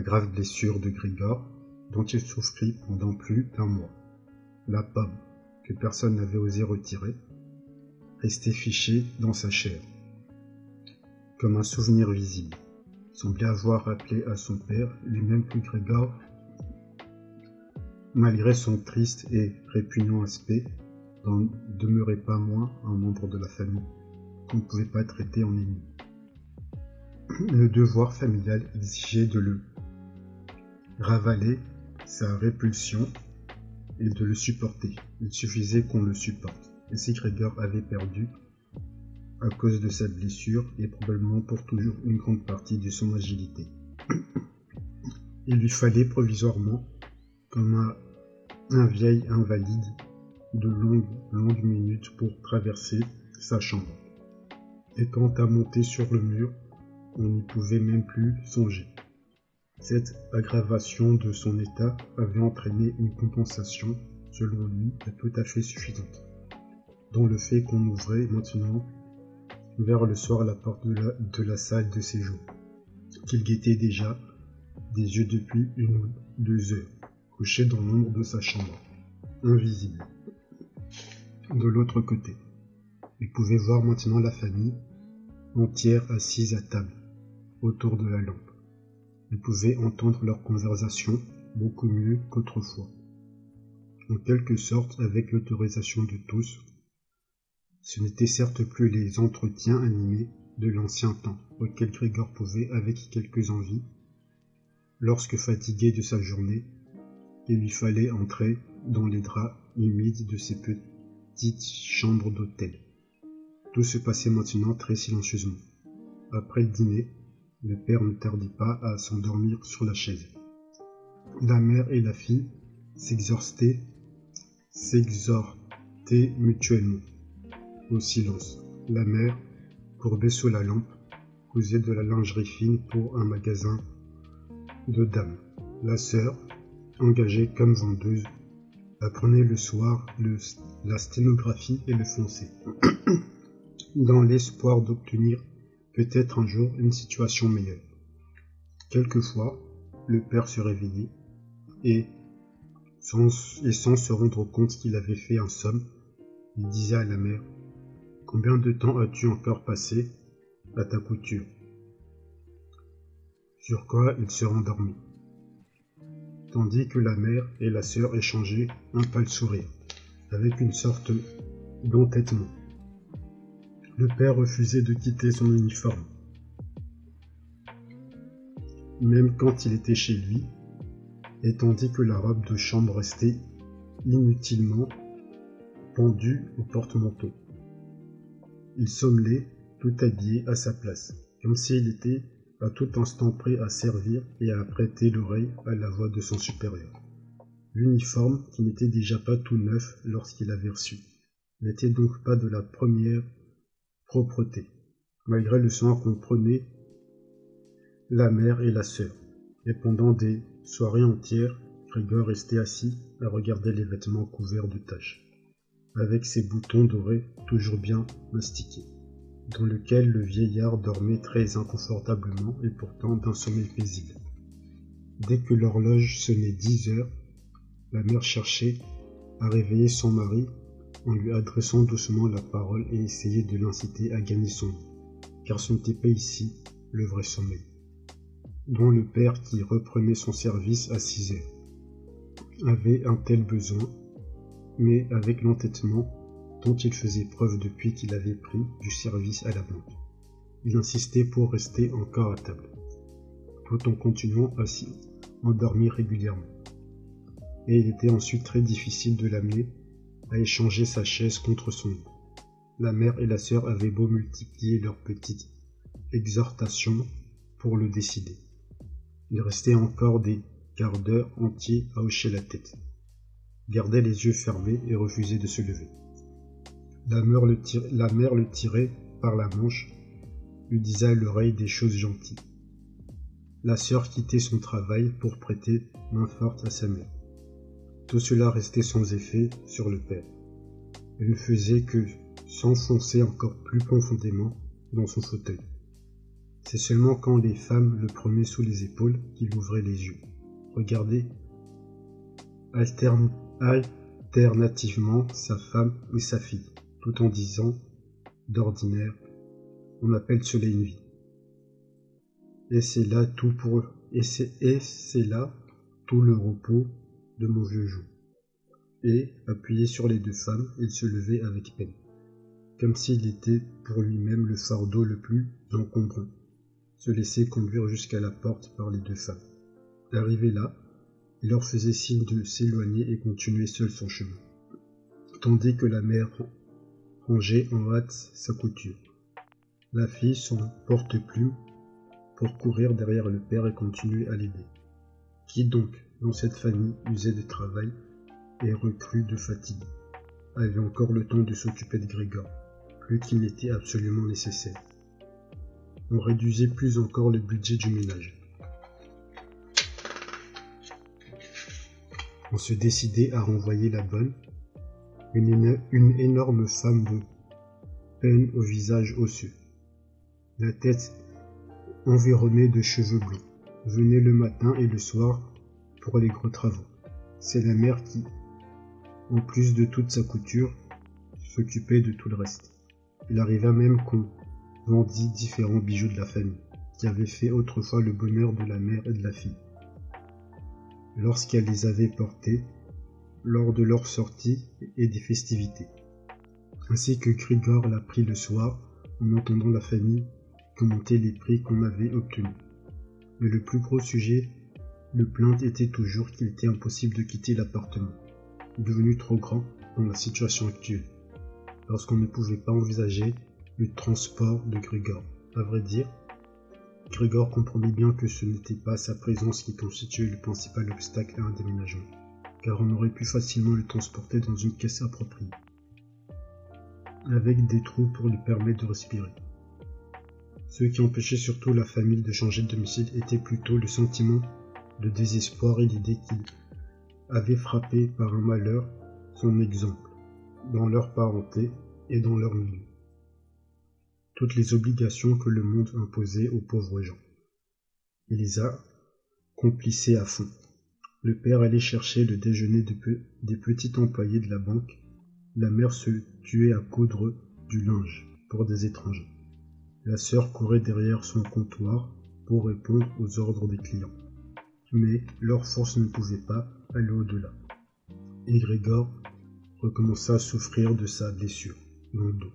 grave blessure de Grigor dont il souffrit pendant plus d'un mois. La pomme, que personne n'avait osé retirer, restait fichée dans sa chair, comme un souvenir visible, semblait avoir rappelé à son père, lui-même que Grégor, malgré son triste et répugnant aspect, n'en demeurait pas moins un membre de la famille qu'on ne pouvait pas traiter en ennemi. Le devoir familial exigeait de le ravaler sa répulsion et de le supporter. Il suffisait qu'on le supporte. Et si Gregor avait perdu, à cause de sa blessure et probablement pour toujours une grande partie de son agilité. Il lui fallait provisoirement, comme un, un vieil invalide, de longues, longues minutes pour traverser sa chambre. Et quant à monter sur le mur, on n'y pouvait même plus songer. Cette aggravation de son état avait entraîné une compensation, selon lui, tout à fait suffisante, dans le fait qu'on ouvrait maintenant vers le soir la porte de la, de la salle de séjour, qu'il guettait déjà des yeux depuis une ou deux heures, couché dans l'ombre de sa chambre, invisible. De l'autre côté, il pouvait voir maintenant la famille entière assise à table, autour de la lampe. Il pouvait entendre leur conversation beaucoup mieux qu'autrefois. En quelque sorte, avec l'autorisation de tous, ce n'étaient certes plus les entretiens animés de l'ancien temps, auxquels Grégor pouvait, avec quelques envies, lorsque fatigué de sa journée, il lui fallait entrer dans les draps humides de ses petites chambres d'hôtel. Tout se passait maintenant très silencieusement. Après le dîner, le père ne tardait pas à s'endormir sur la chaise. La mère et la fille s'exhortaient, s'exhortaient mutuellement. Au silence, la mère, courbée sous la lampe, cousait de la lingerie fine pour un magasin de dames. La sœur, engagée comme vendeuse, apprenait le soir la sténographie et le français, dans l'espoir d'obtenir peut-être un jour une situation meilleure. Quelquefois, le père se réveillait et, sans, se rendre compte qu'il avait fait un somme, il disait à la mère Combien de temps as-tu encore passé à ta couture? Sur quoi il se rendormit, tandis que la mère et la sœur échangeaient un pâle sourire, avec une sorte d'entêtement. Le père refusait de quitter son uniforme. Même quand il était chez lui, et tandis que la robe de chambre restait inutilement pendue au porte-manteau. Il sommelait, tout habillé à sa place, comme s'il était à tout instant prêt à servir et à prêter l'oreille à la voix de son supérieur. L'uniforme, qui n'était déjà pas tout neuf lorsqu'il avait reçu, n'était donc pas de la première malgré le soin qu'on prenait la mère et la sœur. Et pendant des soirées entières, Grégor restait assis à regarder les vêtements couverts de taches, avec ses boutons dorés toujours bien mastiqués, dans lequel le vieillard dormait très inconfortablement et pourtant d'un sommeil paisible. Dès que l'horloge sonnait dix heures, la mère cherchait à réveiller son mari en lui adressant doucement la parole et essayait de l'inciter à gagner son lit, car ce n'était pas ici le vrai sommeil, dont le père qui reprenait son service à six heures avait un tel besoin, mais avec l'entêtement dont il faisait preuve depuis qu'il avait pris du service à la banque. Il insistait pour rester encore à table, tout en continuant à s'y endormir régulièrement. Et il était ensuite très difficile de l'amener à échanger sa chaise contre son lit. La mère et la sœur avaient beau multiplier leurs petites exhortations pour le décider. Il restait encore des quarts d'heure entiers à hocher la tête, gardait les yeux fermés et refusait de se lever. La mère le, la mère le tirait par la manche, lui disait à l'oreille des choses gentilles. La sœur quittait son travail pour prêter main forte à sa mère. Tout cela restait sans effet sur le père. Il ne faisait que s'enfoncer encore plus profondément dans son fauteuil. C'est seulement quand les femmes le prenaient sous les épaules qu'il ouvrait les yeux. Regardez alternativement sa femme et sa fille, tout en disant, d'ordinaire, on appelle cela une vie. Et c'est là tout pour et c'est là tout le repos de mon vieux joug. Et, appuyé sur les deux femmes, il se levait avec peine, comme s'il était pour lui-même le fardeau le plus encombrant, se laisser conduire jusqu'à la porte par les deux femmes. Arrivé là, il leur faisait signe de s'éloigner et continuer seul son chemin, tandis que la mère rangeait en hâte sa couture. La fille, son porte-plume, pour courir derrière le père et continuer à l'aider. Qui donc, dans cette famille, usait de travail et recrue de fatigue, avait encore le temps de s'occuper de Grégor, plus qu'il n'était absolument nécessaire. On réduisait plus encore le budget du ménage. on se décidait à renvoyer la bonne, une, énorme femme de peine au visage osseux, la tête environnée de cheveux blancs, venait le matin et le soir pour les gros travaux. C'est la mère qui, en plus de toute sa couture, s'occupait de tout le reste. Il arriva même qu'on vendit différents bijoux de la famille, qui avaient fait autrefois le bonheur de la mère et de la fille lorsqu'elle les avait portés lors de leur sortie et des festivités, ainsi que Grigor l'a pris le soir en entendant la famille commenter les prix qu'on avait obtenus. Mais le plus gros sujet, le plainte était toujours qu'il était impossible de quitter l'appartement, devenu trop grand dans la situation actuelle, lorsqu'on ne pouvait pas envisager le transport de Grigor. À vrai dire, Grégor comprenait bien que ce n'était pas sa présence qui constituait le principal obstacle à un déménagement, car on aurait pu facilement le transporter dans une caisse appropriée, avec des trous pour lui permettre de respirer. Ce qui empêchait surtout la famille de changer de domicile était plutôt le sentiment de désespoir et l'idée qu'il avait frappé par un malheur son exemple, dans leur parenté et dans leur milieu toutes les obligations que le monde imposait aux pauvres gens. Il les à fond. Le père allait chercher le déjeuner des petits employés de la banque. La mère se tuait à coudre du linge pour des étrangers. La sœur courait derrière son comptoir pour répondre aux ordres des clients. Mais leur force ne pouvait pas aller au-delà. Et Grégor recommença à souffrir de sa blessure dans le dos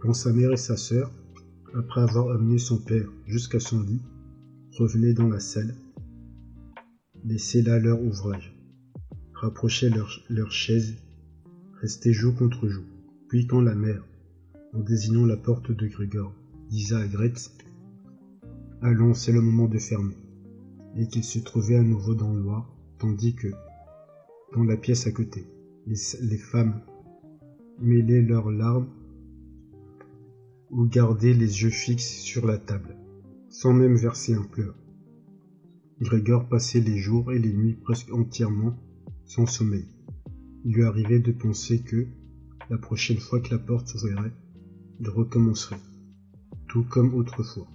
quand sa mère et sa sœur, après avoir amené son père jusqu'à son lit, revenaient dans la salle, laissaient là leur ouvrage, rapprochaient leur, leur chaise, restaient joue contre joue. Puis quand la mère, en désignant la porte de Grégor, disait à Gretz Allons, c'est le moment de fermer, et qu'ils se trouvaient à nouveau dans le tandis que, dans la pièce à côté, les, femmes mêlaient leurs larmes ou garder les yeux fixes sur la table, sans même verser un pleur. Grégor passait les jours et les nuits presque entièrement sans sommeil. Il lui arrivait de penser que, la prochaine fois que la porte s'ouvrirait, il recommencerait, tout comme autrefois,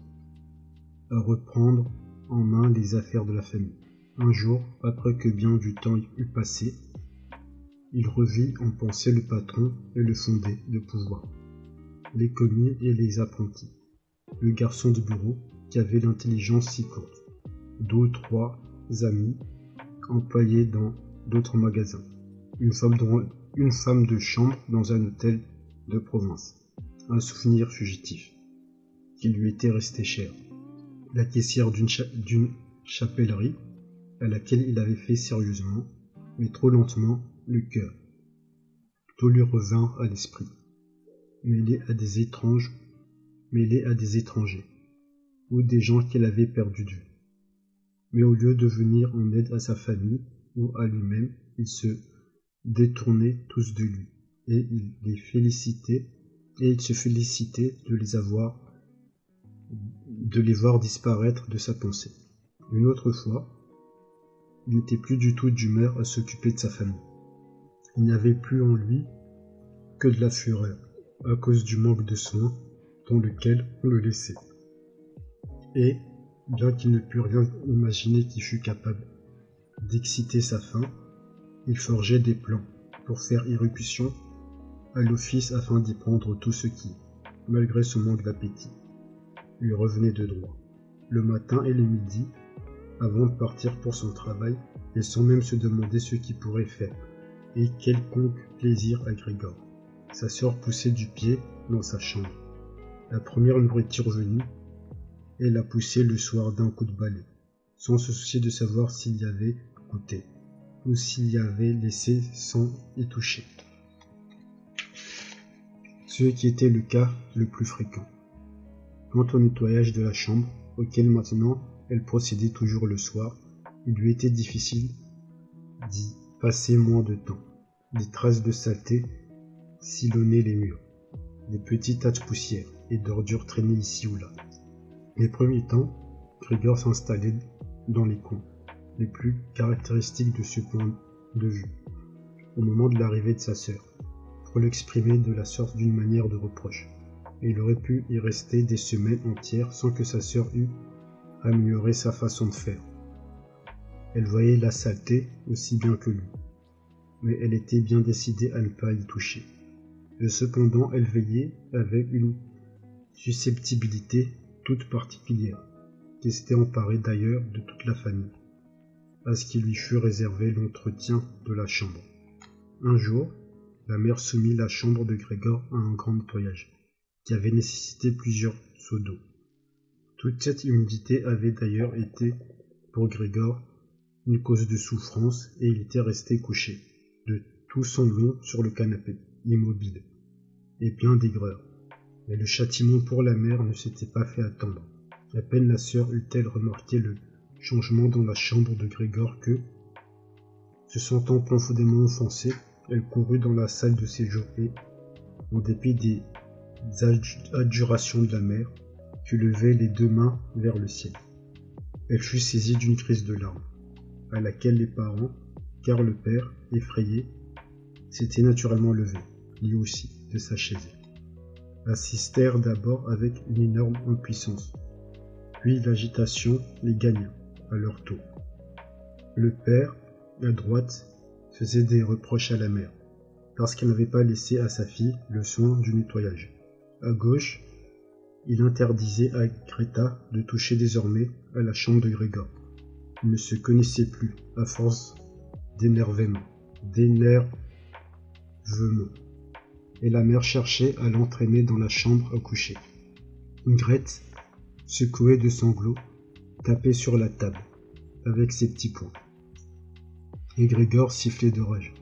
à reprendre en main les affaires de la famille. Un jour, après que bien du temps eût passé, il revit en pensée le patron et le fondé de pouvoir les commis et les apprentis. Le garçon de bureau, qui avait l'intelligence si courte. Deux ou trois amis, employés dans d'autres magasins. Une femme de chambre dans un hôtel de province. Un souvenir fugitif, qui lui était resté cher. La caissière d'une chapellerie, à laquelle il avait fait sérieusement, mais trop lentement, le cœur. Tout lui revint à l'esprit mêlés à des étranges, mêlés à des étrangers, ou des gens qu'il avait perdus de vue. Mais au lieu de venir en aide à sa famille ou à lui-même, il se détournait tous de lui, et il les félicitait, et il se félicitait de les avoir, de les voir disparaître de sa pensée. Une autre fois, il n'était plus du tout d'humeur à s'occuper de sa famille. Il n'y avait plus en lui que de la fureur à cause du manque de soins dans lequel on le laissait. Et, bien qu'il ne pût rien imaginer qui fût capable d'exciter sa faim, il forgeait des plans pour faire irruption à l'office afin d'y prendre tout ce qui, malgré son manque d'appétit, lui revenait de droit, le matin et le midi, avant de partir pour son travail, et sans même se demander ce qu'il pourrait faire, et quelconque plaisir à Grégor. Sa sœur poussait du pied dans sa chambre. La première nourriture venue, elle la poussée le soir d'un coup de balai, sans se soucier de savoir s'il y avait goûté, ou s'il y avait laissé sans y toucher. Ce qui était le cas le plus fréquent. Quant au nettoyage de la chambre, auquel maintenant elle procédait toujours le soir, il lui était difficile d'y passer moins de temps. Des traces de saleté sillonnaient les murs. Des petits tas de poussière et d'ordures traînaient ici ou là. Les premiers temps, Grigor s'installait dans les coins les plus caractéristiques de ce point de vue, au moment de l'arrivée de sa sœur, pour l'exprimer de la sorte d'une manière de reproche. Il aurait pu y rester des semaines entières sans que sa sœur eût amélioré sa façon de faire. Elle voyait la saleté aussi bien que lui, mais elle était bien décidée à ne pas y toucher. Et cependant, elle veillait avec une susceptibilité toute particulière, qui s'était emparée d'ailleurs de toute la famille, à ce qui lui fut réservé l'entretien de la chambre. Un jour, la mère soumit la chambre de Grégor à un grand nettoyage, qui avait nécessité plusieurs seaux d'eau. Toute cette humidité avait d'ailleurs été, pour Grégor, une cause de souffrance et il était resté couché, de tout son long sur le canapé, immobile, et plein d'aigreur. Mais le châtiment pour la mère ne s'était pas fait attendre. À peine la sœur eut-elle remarqué le changement dans la chambre de Grégor que, se sentant profondément offensée, elle courut dans la salle de séjour et, en dépit des adjurations de la mère, fut levée les deux mains vers le ciel. Elle fut saisie d'une crise de larmes à laquelle les parents, car le père, effrayé, s'était naturellement levé, lui aussi, de sa chaise. Assistèrent d'abord avec une énorme impuissance, puis l'agitation les gagna à leur tour. Le père, à droite, faisait des reproches à la mère, parce qu'elle n'avait pas laissé à sa fille le soin du nettoyage. À gauche, il interdisait à Greta de toucher désormais à la chambre de Grégor ne se connaissait plus, à force d'énervement, d'énervement. Et la mère cherchait à l'entraîner dans la chambre à coucher. Grete, secouée de sanglots, tapait sur la table, avec ses petits poings. Et Grégor sifflait de rage,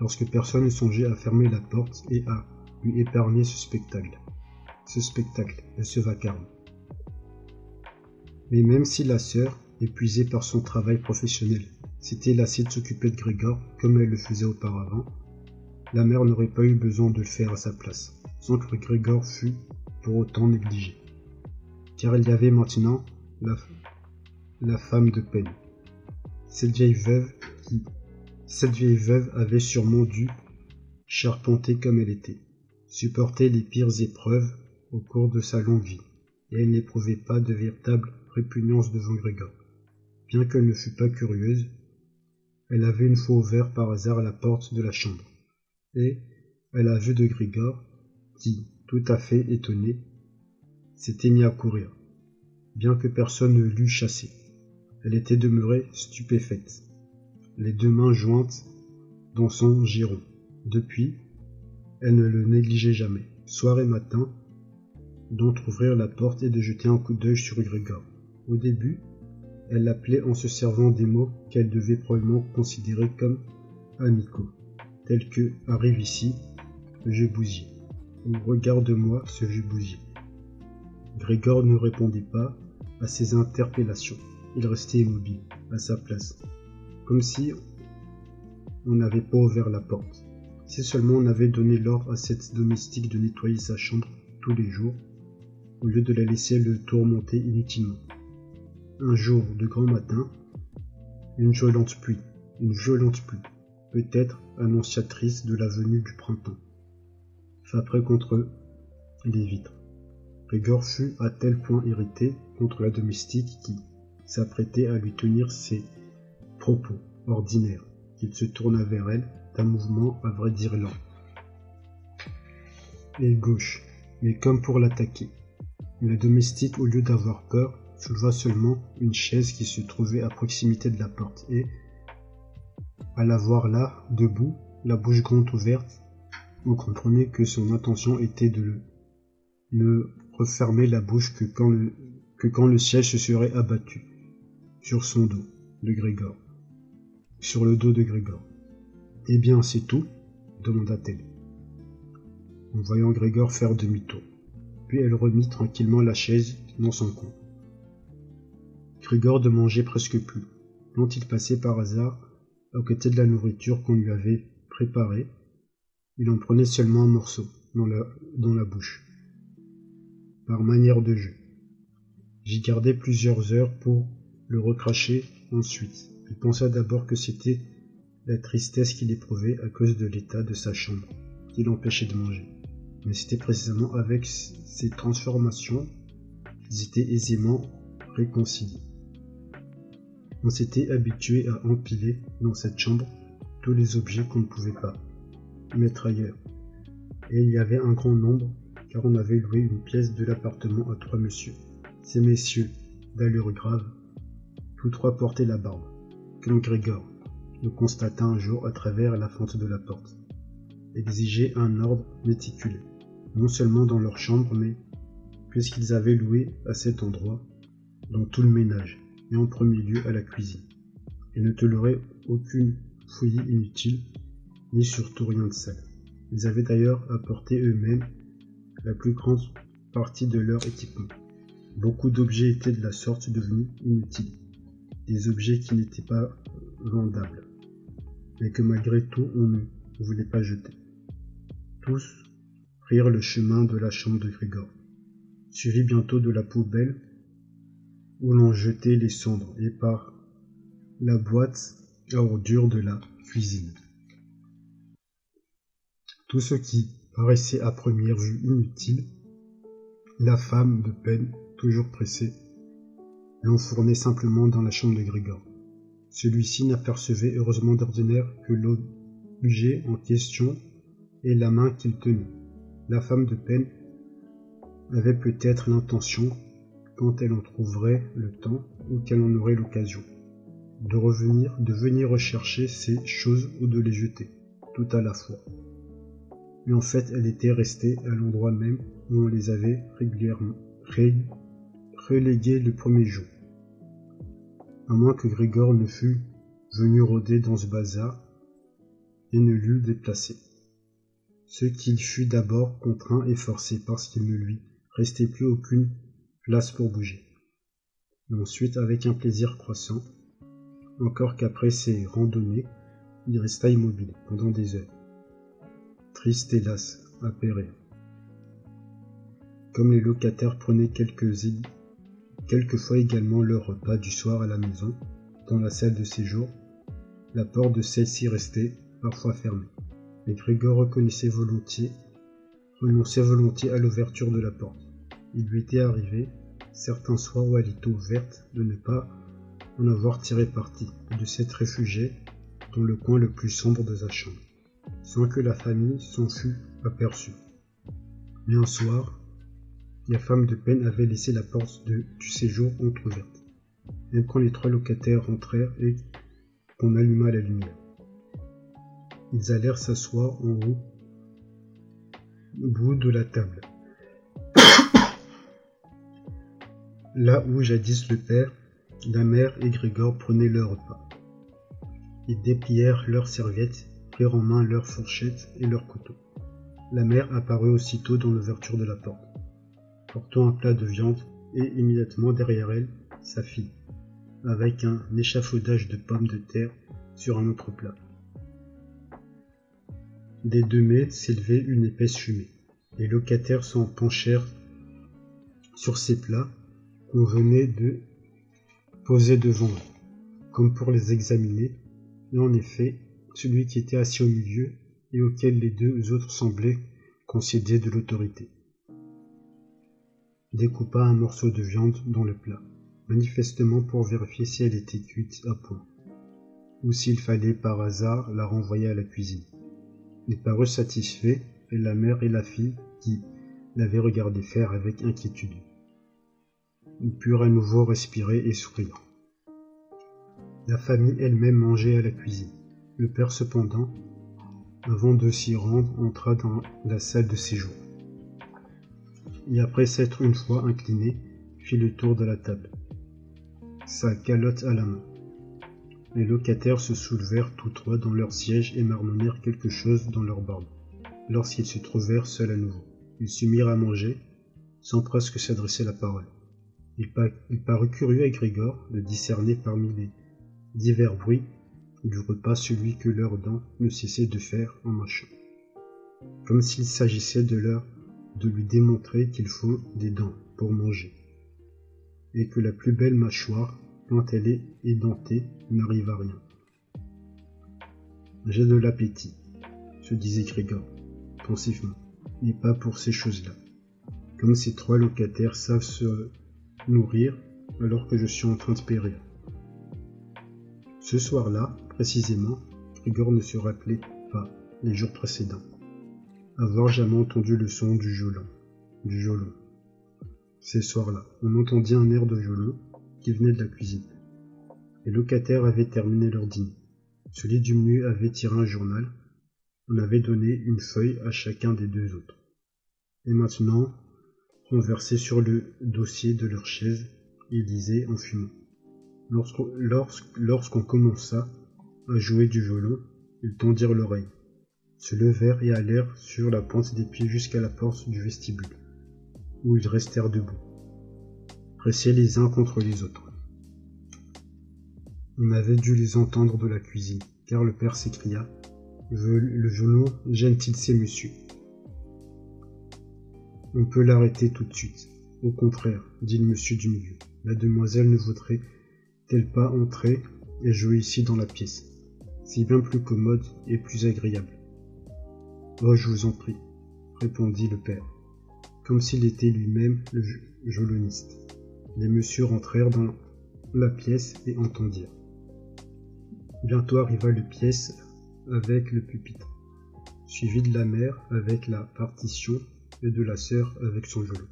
lorsque personne ne songeait à fermer la porte et à lui épargner ce spectacle. Ce spectacle et ce vacarme. Mais même si la sœur, épuisée par son travail professionnel, s'était lassée de s'occuper de Grégor comme elle le faisait auparavant, la mère n'aurait pas eu besoin de le faire à sa place, sans que Grégor fût pour autant négligé. Car il y avait maintenant la, la femme de peine. Cette vieille veuve qui, cette vieille veuve avait sûrement dû charpenter comme elle était, supporter les pires épreuves au cours de sa longue vie, et elle n'éprouvait pas de véritable répugnance devant Grégor. Bien qu'elle ne fût pas curieuse, elle avait une fois ouvert par hasard la porte de la chambre, et elle a vu de Grigor, qui, tout à fait étonné, s'était mis à courir, bien que personne ne l'eût chassé. Elle était demeurée stupéfaite, les deux mains jointes dans son giron. Depuis, elle ne le négligeait jamais, soir et matin, d'entr'ouvrir la porte et de jeter un coup d'œil sur Grégor. Au début, elle l'appelait en se servant des mots qu'elle devait probablement considérer comme amicaux, tels que arrive ici, je bousier, ou regarde-moi ce vieux bousier. Grégor ne répondait pas à ces interpellations. Il restait immobile, à sa place, comme si on n'avait pas ouvert la porte. Si seulement on avait donné l'ordre à cette domestique de nettoyer sa chambre tous les jours, au lieu de la laisser le tourmenter inutilement. Un jour de grand matin, une violente pluie, une violente pluie, peut-être annonciatrice de la venue du printemps, frappait contre les vitres. Grégor fut à tel point irrité contre la domestique qui s'apprêtait à lui tenir ses propos ordinaires qu'il se tourna vers elle d'un mouvement à vrai dire lent et gauche, mais comme pour l'attaquer. La domestique, au lieu d'avoir peur, souleva seulement une chaise qui se trouvait à proximité de la porte et, à la voir là, debout, la bouche grande ouverte, on comprenait que son intention était de ne refermer la bouche que quand le, que quand le ciel se serait abattu sur son dos de Grégor, sur le dos de Grégor. Eh bien, c'est tout demanda-t-elle, en voyant Grégor faire demi-tour. Puis elle remit tranquillement la chaise dans son coin. Grégor ne mangeait presque plus. Quand il passait par hasard à côté de la nourriture qu'on lui avait préparée, il en prenait seulement un morceau dans la, dans la bouche, par manière de jeu. J'y gardai plusieurs heures pour le recracher ensuite. Il pensa d'abord que c'était la tristesse qu'il éprouvait à cause de l'état de sa chambre qui l'empêchait de manger. Mais c'était précisément avec ces transformations qu'ils étaient aisément réconciliés. On s'était habitué à empiler dans cette chambre tous les objets qu'on ne pouvait pas mettre ailleurs. Et il y avait un grand nombre, car on avait loué une pièce de l'appartement à trois messieurs. Ces messieurs, d'allure grave, tous trois portaient la barbe, comme Grégor le constata un jour à travers la fente de la porte, exigeaient un ordre méticuleux, non seulement dans leur chambre, mais puisqu'ils avaient loué à cet endroit, dans tout le ménage, et en premier lieu à la cuisine, et ne toléraient aucune fouillis inutile, ni surtout rien de sale. Ils avaient d'ailleurs apporté eux-mêmes la plus grande partie de leur équipement. Beaucoup d'objets étaient de la sorte devenus inutiles, des objets qui n'étaient pas vendables, mais que malgré tout on ne voulait pas jeter. Tous prirent le chemin de la chambre de Grégor, suivi bientôt de la poubelle où l'on jetait les cendres et par la boîte à ordures de la cuisine. Tout ce qui paraissait à première vue inutile, la femme de peine, toujours pressée, l'enfournait simplement dans la chambre de Grégor. Celui-ci n'apercevait heureusement d'ordinaire que l'objet en question et la main qu'il tenait. La femme de peine avait peut-être l'intention, quand elle en trouverait le temps ou qu'elle en aurait l'occasion, de revenir, de venir rechercher ces choses ou de les jeter, tout à la fois. Mais en fait, elle était restée à l'endroit même où on les avait régulièrement reléguées le premier jour. À moins que Grégor ne fût venu rôder dans ce bazar et ne l'eût déplacé. Ce qu'il fut d'abord contraint et forcé parce qu'il ne lui restait plus aucune place pour bouger. Et ensuite, avec un plaisir croissant, encore qu'après ses randonnées, il resta immobile pendant des heures. Triste hélas, périr. Comme les locataires prenaient quelques quelquefois également leur repas du soir à la maison, dans la salle de séjour, la porte de celle-ci restait parfois fermée. Mais Grégor reconnaissait volontiers, renonçait volontiers à l'ouverture de la porte. Il lui était arrivé, certains soirs où elle était ouverte, de ne pas en avoir tiré parti, et de s'être réfugié dans le coin le plus sombre de sa chambre, sans que la famille s'en fût aperçue. Mais un soir, la femme de peine avait laissé la porte du séjour entr'ouverte, même quand les trois locataires rentrèrent et qu'on alluma la lumière. Ils allèrent s'asseoir en haut, au bout de la table. Là où jadis le père, la mère et Grégor prenaient leur repas. Ils déplièrent leurs serviettes, prirent en main leurs fourchettes et leurs couteaux. La mère apparut aussitôt dans l'ouverture de la porte, portant un plat de viande et immédiatement derrière elle, sa fille, avec un échafaudage de pommes de terre sur un autre plat. Des deux mets s'élevait une épaisse fumée. Les locataires s'en penchèrent sur ces plats qu'on venait de poser devant eux, comme pour les examiner, et en effet, celui qui était assis au milieu et auquel les deux autres semblaient concéder de l'autorité. découpa un morceau de viande dans le plat, manifestement pour vérifier si elle était cuite à point, ou s'il fallait par hasard la renvoyer à la cuisine. Il parut satisfait, et la mère et la fille, qui l'avaient regardé faire avec inquiétude, ils purent à nouveau respirer et sourire. La famille elle-même mangeait à la cuisine. Le père cependant, avant de s'y rendre, entra dans la salle de séjour. Et après s'être une fois incliné, fit le tour de la table, sa calotte à la main. Les locataires se soulevèrent tous trois dans leur siège et marmonnèrent quelque chose dans leur barbe, lorsqu'ils se trouvèrent seuls à nouveau. Ils se mirent à manger, sans presque s'adresser la parole. Il, parut curieux à Grégor de discerner parmi les divers bruits du repas celui que leurs dents ne cessaient de faire en mâchant, comme s'il s'agissait de leur de lui démontrer qu'il faut des dents pour manger, et que la plus belle mâchoire, quand elle est édentée, n'arrive à rien. J'ai de l'appétit, se disait Grégor, pensivement, mais pas pour ces choses-là. Comme ces trois locataires savent se nourrir alors que je suis en train de périr. Ce soir-là, précisément, Grigor ne se rappelait pas les jours précédents. Avoir jamais entendu le son du violon. Du violon. Ces soirs-là, on entendit un air de violon qui venait de la cuisine. Les locataires avaient terminé leur dîner. Celui du milieu avait tiré un journal. On avait donné une feuille à chacun des deux autres. Et maintenant, renversés sur le dossier de leur chaise, ils lisaient en fumant. Lorsqu'on commença à jouer du violon, ils tendirent l'oreille, se levèrent et allèrent sur la pointe des pieds jusqu'à la porte du vestibule, où ils restèrent debout, les uns contre les autres. On avait dû les entendre de la cuisine, car le père s'écria Le violon gêne-t-il ces messieurs? On peut l'arrêter tout de suite. Au contraire, dit le monsieur du milieu, la demoiselle ne voudrait elle pas entrer et jouer ici dans la pièce. C'est bien plus commode et plus agréable. Oh, je vous en prie, répondit le père, comme s'il était lui-même le violoniste. Les messieurs rentrèrent dans la pièce et entendirent. Bientôt arriva le pièce avec le pupitre, suivi de la mère avec la partition et de la sœur avec son violon.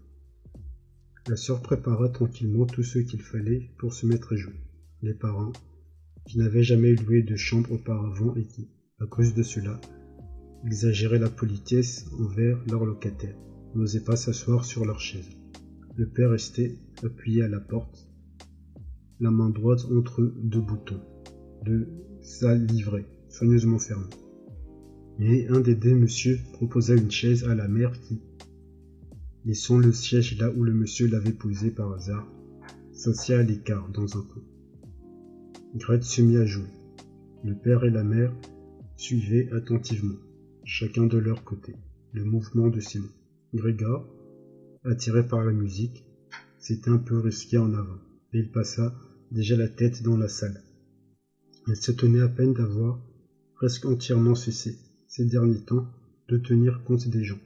La sœur prépara tranquillement tout ce qu'il fallait pour se mettre à jouer. Les parents, qui n'avaient jamais loué de chambre auparavant et qui, à cause de cela, exagéraient la politesse envers leurs locataires, n'osaient pas s'asseoir sur leur chaise. Le père restait appuyé à la porte, la main droite entre deux boutons de sa livrée, soigneusement fermée. Mais un des deux monsieur proposa une chaise à la mère qui, laissant le siège là où le monsieur l'avait posé par hasard, s'assit à l'écart dans un coin. Grete se mit à jouer. Le père et la mère suivaient attentivement, chacun de leur côté, le mouvement de ses mains. Grégor, attiré par la musique, s'était un peu risqué en avant, et il passa déjà la tête dans la salle. Elle s'étonnait à peine d'avoir presque entièrement cessé, ces derniers temps, de tenir compte des gens.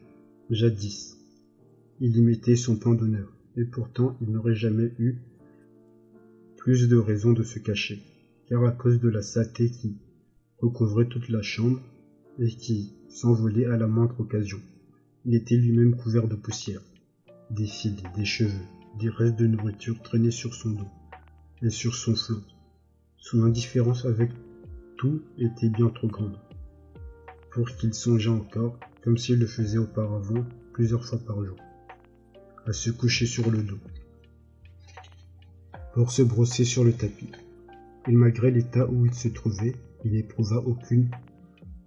Jadis, il y mettait son pain d'honneur, et pourtant il n'aurait jamais eu plus de raison de se cacher, car à cause de la saleté qui recouvrait toute la chambre et qui s'envolait à la moindre occasion, il était lui-même couvert de poussière. Des fils, des cheveux, des restes de nourriture traînaient sur son dos et sur son flanc. Son indifférence avec tout était bien trop grande pour qu'il songeât encore, comme s'il le faisait auparavant plusieurs fois par jour à se coucher sur le dos pour se brosser sur le tapis. Et malgré l'état où il se trouvait, il n'éprouva aucune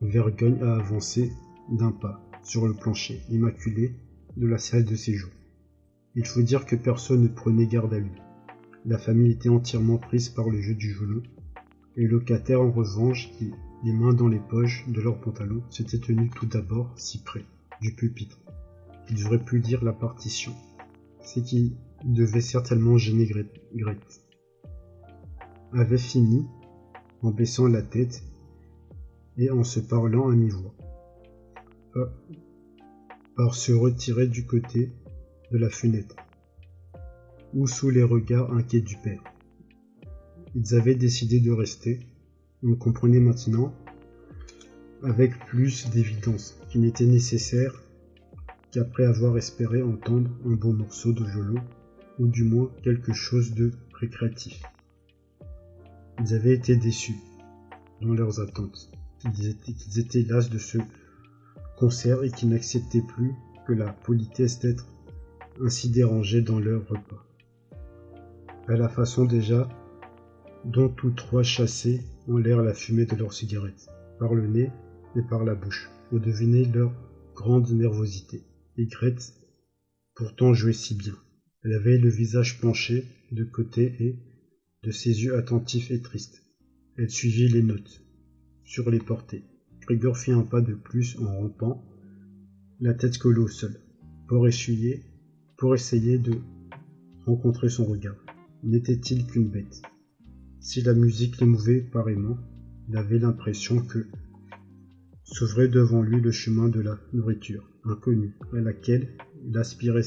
vergogne à avancer d'un pas sur le plancher immaculé de la salle de séjour. Il faut dire que personne ne prenait garde à lui. La famille était entièrement prise par le jeu du genou, les locataires en revanche, qui, les mains dans les poches de leurs pantalons, s'étaient tenus tout d'abord si près du pupitre. Ils auraient pu dire la partition, c'est qu'il devait certainement gêner Grete. Avait fini en baissant la tête et en se parlant à mi-voix, par se retirer du côté la fenêtre ou sous les regards inquiets du père. Ils avaient décidé de rester. On comprenait maintenant, avec plus d'évidence, qu'il n'était nécessaire qu'après avoir espéré entendre un beau morceau de violon, ou du moins quelque chose de récréatif. Ils avaient été déçus dans leurs attentes, qu'ils étaient, qu'ils étaient las de ce concert et qu'ils n'acceptaient plus que la politesse d'être ainsi dérangés dans leur repas. À la façon déjà dont tous trois chassaient en l'air la fumée de leurs cigarettes, par le nez et par la bouche, pour deviner leur grande nervosité. Et Grete pourtant jouait si bien. Elle avait le visage penché de côté et, de ses yeux attentifs et tristes, elle suivit les notes, sur les portées. Grégor fit un pas de plus en rampant, la tête collée au sol, pour essayer de rencontrer son regard. N'était-il qu'une bête? Si la musique l'émouvait pareillement, il avait l'impression que s'ouvrait devant lui le chemin de la nourriture inconnue à laquelle il aspirait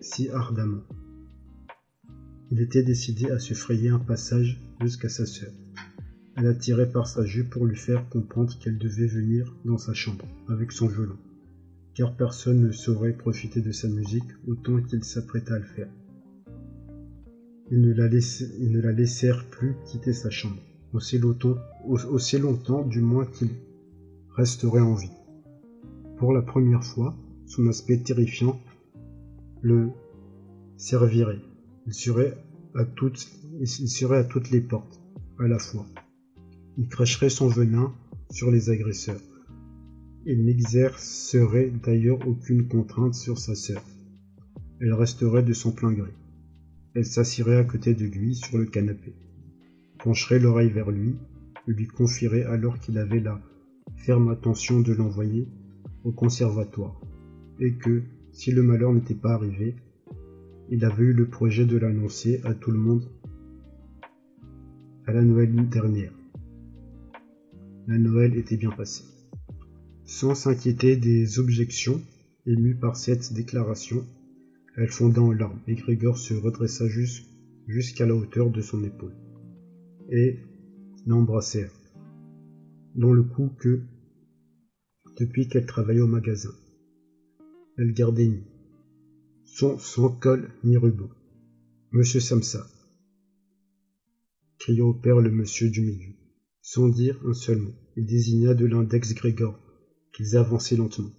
si ardemment. Il était décidé à se frayer un passage jusqu'à sa sœur. Elle attirait par sa jupe pour lui faire comprendre qu'elle devait venir dans sa chambre avec son violon, car personne ne saurait profiter de sa musique autant qu'il s'apprêta à le faire. Ils ne, la laissèrent plus quitter sa chambre, aussi longtemps, du moins qu'il resterait en vie. Pour la première fois, son aspect terrifiant le servirait. Il serait à toutes les portes, à la fois. Il cracherait son venin sur les agresseurs. Il n'exercerait d'ailleurs aucune contrainte sur sa sœur. Elle resterait de son plein gré. Elle s'assirait à côté de lui sur le canapé, pencherait l'oreille vers lui, lui confierait alors qu'il avait la ferme attention de l'envoyer au conservatoire, et que, si le malheur n'était pas arrivé, il avait eu le projet de l'annoncer à tout le monde à la Noël dernière. La Noël était bien passée. Sans s'inquiéter des objections émues par cette déclaration, elle fonda en larmes et Grégor se redressa jusqu'à la hauteur de son épaule et l'embrassèrent, dans le coup que depuis qu'elle travaillait au magasin. Elle gardait ni son sans col ni ruban. Monsieur Samsa, cria au père le monsieur du milieu, sans dire un seul mot. Il désigna de l'index Grégor, qu'ils avançaient lentement.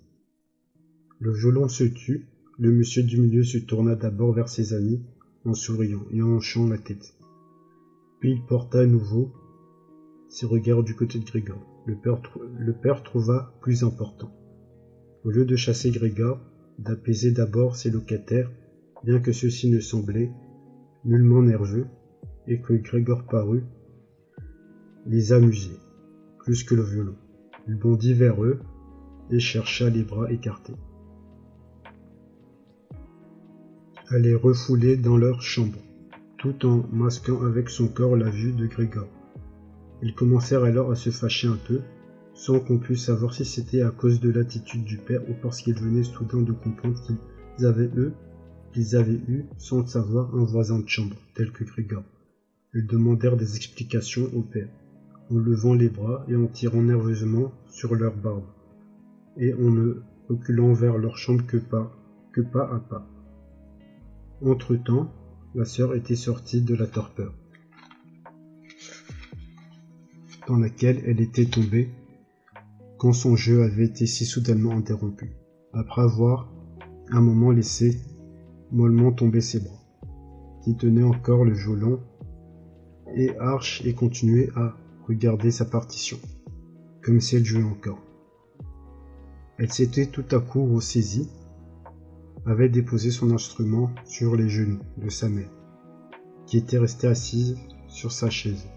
Le violon se tut, le monsieur du milieu se tourna d'abord vers ses amis, en souriant et en hochant la tête. Puis il porta à nouveau ses regards du côté de Grégor le père, trouva plus important. Au lieu de chasser Grégor, d'apaiser d'abord ses locataires, bien que ceux-ci ne semblaient nullement nerveux, et que Grégor parut les amuser, plus que le violon. Il bondit vers eux et chercha les bras écartés. à les dans leur chambre, tout en masquant avec son corps la vue de Grégor. Ils commencèrent alors à se fâcher un peu, sans qu'on pût savoir si c'était à cause de l'attitude du père ou parce qu'ils venaient soudain de comprendre qu'ils avaient eux, qu'ils avaient eu, sans le savoir, un voisin de chambre, tel que Grégor. Ils demandèrent des explications au père, en levant les bras et en tirant nerveusement sur leur barbe, et en ne reculant vers leur chambre que pas, que pas à pas. Entre-temps, la sœur était sortie de la torpeur dans laquelle elle était tombée quand son jeu avait été si soudainement interrompu, après avoir un moment laissé mollement tomber ses bras, qui tenaient encore le violon, et Arch et continuait à regarder sa partition, comme si elle jouait encore. Elle s'était tout à coup ressaisie, avait déposé son instrument sur les genoux de sa mère, qui était restée assise sur sa chaise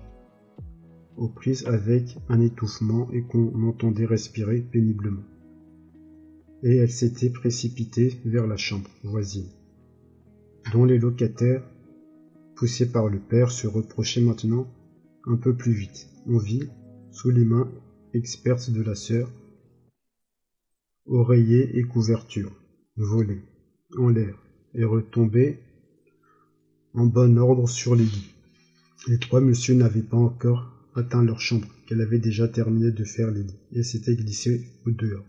aux prises avec un étouffement et qu'on entendait respirer péniblement. Et elle s'était précipitée vers la chambre voisine, dont les locataires, poussés par le père, se reprochaient maintenant un peu plus vite. On vit, sous les mains expertes de la sœur, oreiller et couverture, voler, en l'air, et retomber en bon ordre sur les lits. Les trois messieurs n'avaient pas encore atteint leur chambre, qu'elle avait déjà terminé de faire les lits, et s'était glissé au dehors.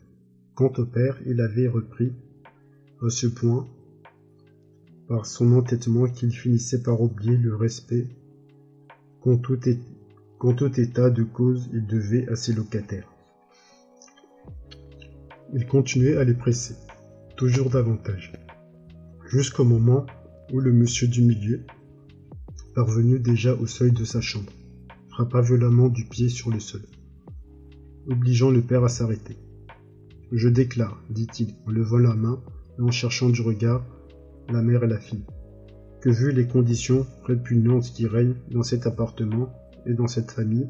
Quant au père, il avait repris à ce point par son entêtement qu'il finissait par oublier le respect qu'en tout état de cause il devait à ses locataires. Il continuait à les presser, toujours davantage, jusqu'au moment où le monsieur du milieu, parvenu déjà au seuil de sa chambre, frappa violemment du pied sur le sol, obligeant le père à s'arrêter. Je déclare, dit-il, en levant la main et en cherchant du regard la mère et la fille, que vu les conditions répugnantes qui règnent dans cet appartement et dans cette famille,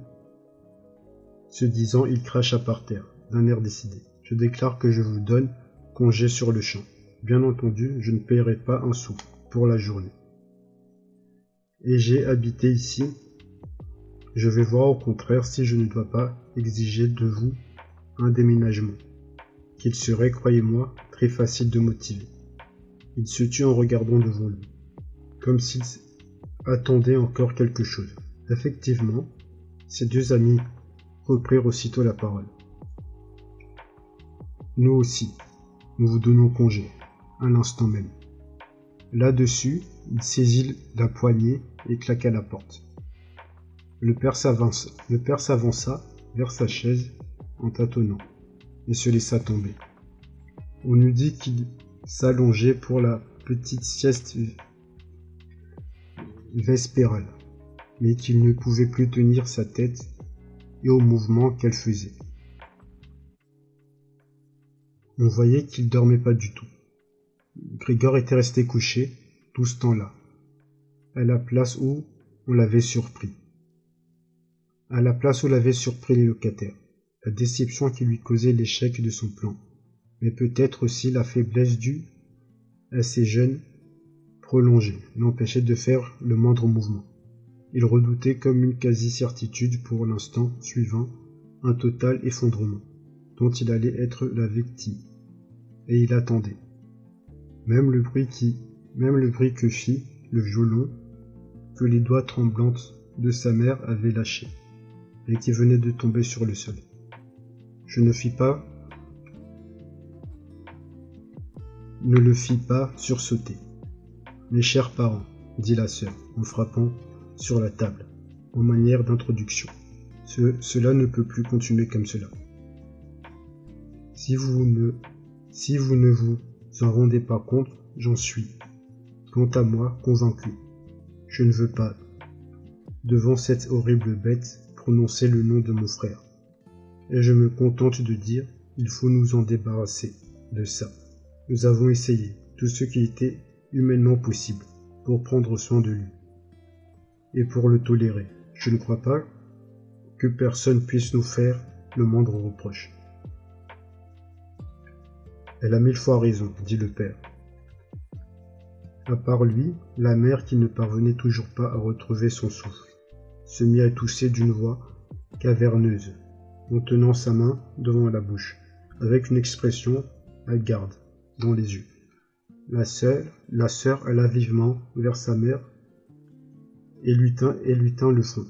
ce disant, il cracha par terre, d'un air décidé. Je déclare que je vous donne congé sur le champ. Bien entendu, je ne paierai pas un sou pour la journée. Et j'ai habité ici. Je vais voir au contraire si je ne dois pas exiger de vous un déménagement, qu'il serait, croyez-moi, très facile de motiver. Il se tut en regardant devant lui, comme s'il attendait encore quelque chose. Effectivement, ses deux amis reprirent aussitôt la parole. Nous aussi, nous vous donnons congé, à l'instant même. Là-dessus, il saisit la poignée et claqua la porte. Le père s'avança vers sa chaise en tâtonnant et se laissa tomber. On eût dit qu'il s'allongeait pour la petite sieste vespérale, mais qu'il ne pouvait plus tenir sa tête et au mouvement qu'elle faisait. On voyait qu'il dormait pas du tout. Grégor était resté couché tout ce temps-là, à la place où on l'avait surpris. À la place où l'avaient surpris les locataires. La déception qui lui causait l'échec de son plan, mais peut-être aussi la faiblesse due à ses jeunes prolongés l'empêchait de faire le moindre mouvement. Il redoutait comme une quasi-certitude pour l'instant suivant un total effondrement, il allait être la victime. Et il attendait. Même le bruit qui, même le bruit que fit le violon, que les doigts tremblantes de sa mère avaient lâché, et qui venait de tomber sur le sol. Je ne fis pas, ne le fis pas sursauter. Mes chers parents, dit la sœur, en frappant sur la table, en manière d'introduction. cela ne peut plus continuer comme cela. Si vous ne, vous vous en rendez pas compte, j'en suis, quant à moi, convaincu. Je ne veux pas, devant cette horrible bête, prononcer le nom de mon frère. Et je me contente de dire, il faut nous en débarrasser de ça. Nous avons essayé tout ce qui était humainement possible pour prendre soin de lui et pour le tolérer. Je ne crois pas que personne puisse nous faire le moindre reproche. Elle a mille fois raison, dit le père. À part lui, la mère, qui ne parvenait toujours pas à retrouver son souffle, se mit à tousser d'une voix caverneuse, en tenant sa main devant la bouche, avec une expression à garde dans les yeux. La sœur, la sœur alla vivement vers sa mère et lui tint, et lui tint le fond,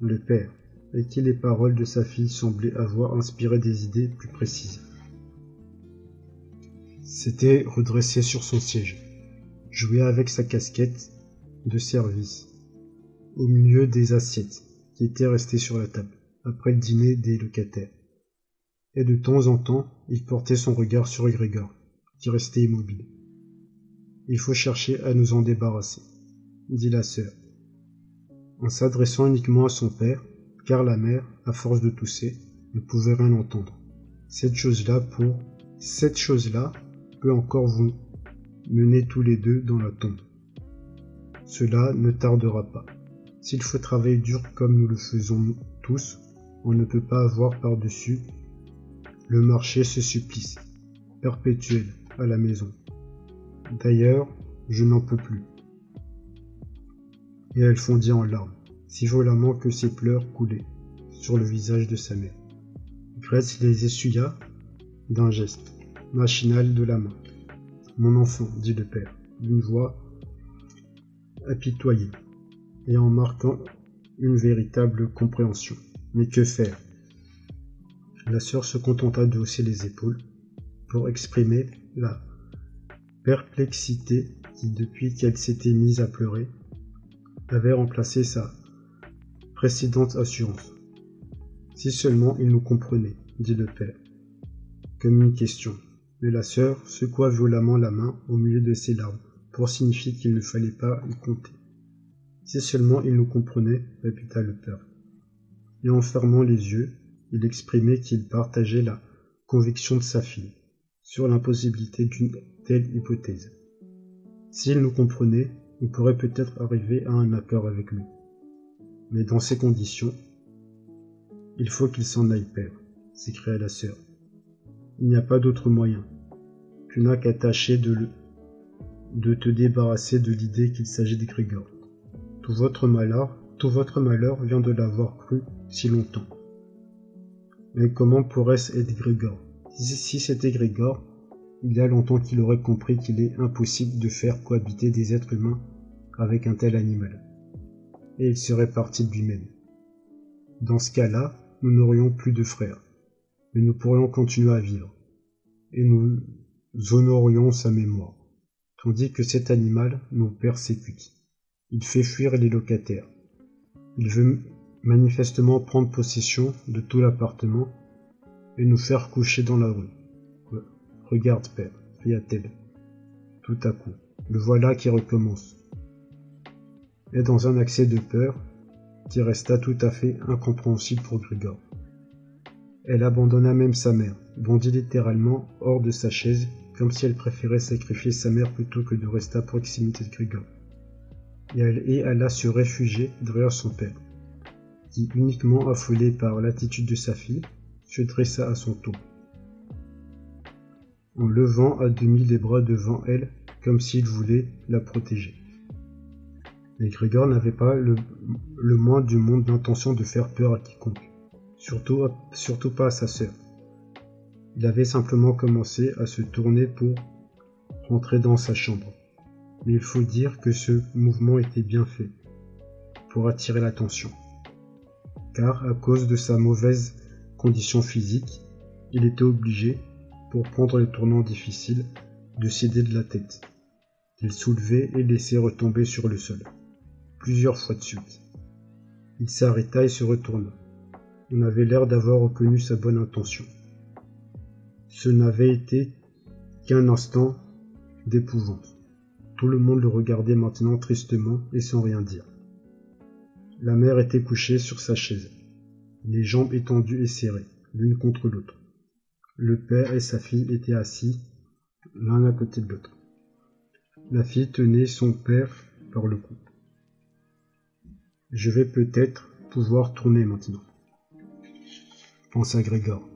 le père, et qui les paroles de sa fille semblaient avoir inspiré des idées plus précises s'était redressé sur son siège, jouait avec sa casquette de service, au milieu des assiettes qui étaient restées sur la table, après le dîner des locataires. Et de temps en temps, il portait son regard sur Grégor, qui restait immobile. Il faut chercher à nous en débarrasser, dit la sœur, en s'adressant uniquement à son père, car la mère, à force de tousser, ne pouvait rien entendre. Cette chose-là pour cette chose-là encore vous mener tous les deux dans la tombe. Cela ne tardera pas. S'il faut travailler dur comme nous le faisons tous, on ne peut pas avoir par-dessus le marché ce supplice perpétuel à la maison. D'ailleurs, je n'en peux plus. Et elle fondit en larmes, si violemment que ses pleurs coulaient sur le visage de sa mère. Grace les essuya d'un geste machinal de la main. Mon enfant, dit le père, d'une voix apitoyé, et en marquant une véritable compréhension. Mais que faire? La sœur se contenta de hausser les épaules pour exprimer la perplexité qui, depuis qu'elle s'était mise à pleurer, avait remplacé sa précédente assurance. Si seulement il nous comprenait, dit le père. Comme une question. Mais la sœur secoua violemment la main au milieu de ses larmes, pour signifier qu'il ne fallait pas y compter. Si seulement il nous comprenait, répéta le père. Et en fermant les yeux, il exprimait qu'il partageait la conviction de sa fille sur l'impossibilité d'une telle hypothèse. S'il nous comprenait, on pourrait peut-être arriver à un accord avec lui. Mais dans ces conditions, il faut qu'il s'en aille, père, s'écria la sœur. Il n'y a pas d'autre moyen. Tu n'as qu'à tâcher de, de te débarrasser de l'idée qu'il s'agit de Grégor. Tout votre malheur, tout votre malheur vient de l'avoir cru si longtemps. Mais comment pourrait-ce être Grégor si c'était Grégor, il y a longtemps qu'il aurait compris qu'il est impossible de faire cohabiter des êtres humains avec un tel animal. Et il serait parti de lui-même. Dans ce cas-là, nous n'aurions plus de frères, mais nous pourrions continuer à vivre, et nous honorions sa mémoire, tandis que cet animal nous persécute. Il fait fuir les locataires. Il veut manifestement prendre possession de tout l'appartement et nous faire coucher dans la rue. Regarde, père, cria-t-elle. Tout à coup, le voilà qui recommence. Et dans un accès de peur, qui resta tout à fait incompréhensible pour Grigor. Elle abandonna même sa mère, bondit littéralement hors de sa chaise, comme si elle préférait sacrifier sa mère plutôt que de rester à proximité de Grigor. Et elle alla se réfugier derrière son père, qui, uniquement affolé par l'attitude de sa fille, se dressa à son tour, en levant à demi les bras devant elle, comme s'il voulait la protéger. Mais Grégor n'avait pas le, moins du monde d'intention de faire peur à quiconque, surtout, surtout pas à sa sœur. Il avait simplement commencé à se tourner pour rentrer dans sa chambre. Mais il faut dire que ce mouvement était bien fait, pour attirer l'attention. Car à cause de sa mauvaise condition physique, il était obligé, pour prendre les tournants difficiles, de céder de la tête. Il soulevait et laissait retomber sur le sol plusieurs fois de suite. Il s'arrêta et se retourna. On avait l'air d'avoir reconnu sa bonne intention. Ce n'avait été qu'un instant d'épouvante. Tout le monde le regardait maintenant tristement et sans rien dire. La mère était couchée sur sa chaise, les jambes étendues et serrées, l'une contre l'autre. Le père et sa fille étaient assis, l'un à côté de l'autre. La fille tenait son père par le cou. Je vais peut-être pouvoir tourner maintenant, pensa Grégor.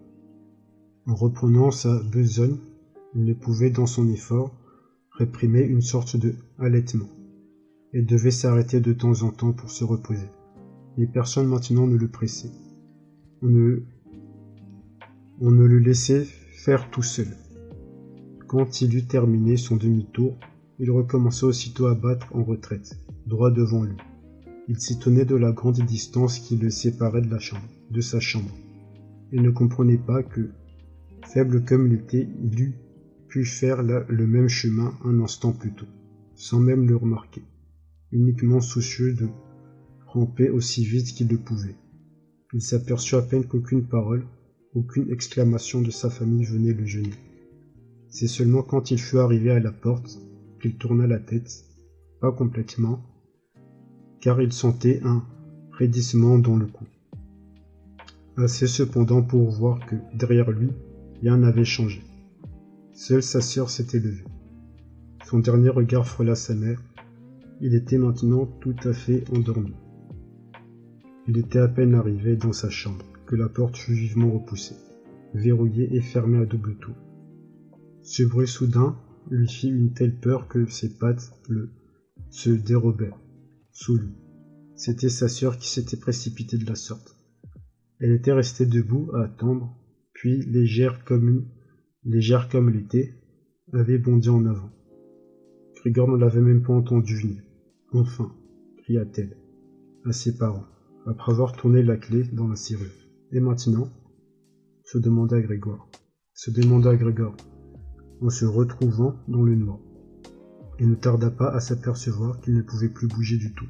En reprenant sa besogne, il ne pouvait dans son effort réprimer une sorte de halètement, et devait s'arrêter de temps en temps pour se reposer. Mais personne maintenant ne le pressait. On ne, on ne le laissait faire tout seul. Quand il eut terminé son demi-tour, il recommença aussitôt à battre en retraite, droit devant lui. Il s'étonnait de la grande distance qui le séparait de la chambre, de sa chambre, et ne comprenait pas que, faible comme il il eût pu faire le même chemin un instant plus tôt, sans même le remarquer, uniquement soucieux de ramper aussi vite qu'il le pouvait. Il s'aperçut à peine qu'aucune parole, aucune exclamation de sa famille venait le gêner. C'est seulement quand il fut arrivé à la porte qu'il tourna la tête, pas complètement, car il sentait un raidissement dans le cou. Assez cependant pour voir que, derrière lui, rien n'avait changé. Seule sa sœur s'était levée. Son dernier regard frôla sa mère. Il était maintenant tout à fait endormi. Il était à peine arrivé dans sa chambre que la porte fut vivement repoussée, verrouillée et fermée à double tour. Ce bruit soudain lui fit une telle peur que ses pattes se dérobèrent sous lui. C'était sa sœur qui s'était précipitée de la sorte. Elle était restée debout à attendre, puis, légère comme légère comme était, avait bondi en avant. Grigor ne l'avait même pas entendu venir. Enfin, cria-t-elle à ses parents, après avoir tourné la clé dans la serrure. Et maintenant se demanda Grégoire. Se demanda Grégoire, en se retrouvant dans le noir. Il ne tarda pas à s'apercevoir qu'il ne pouvait plus bouger du tout.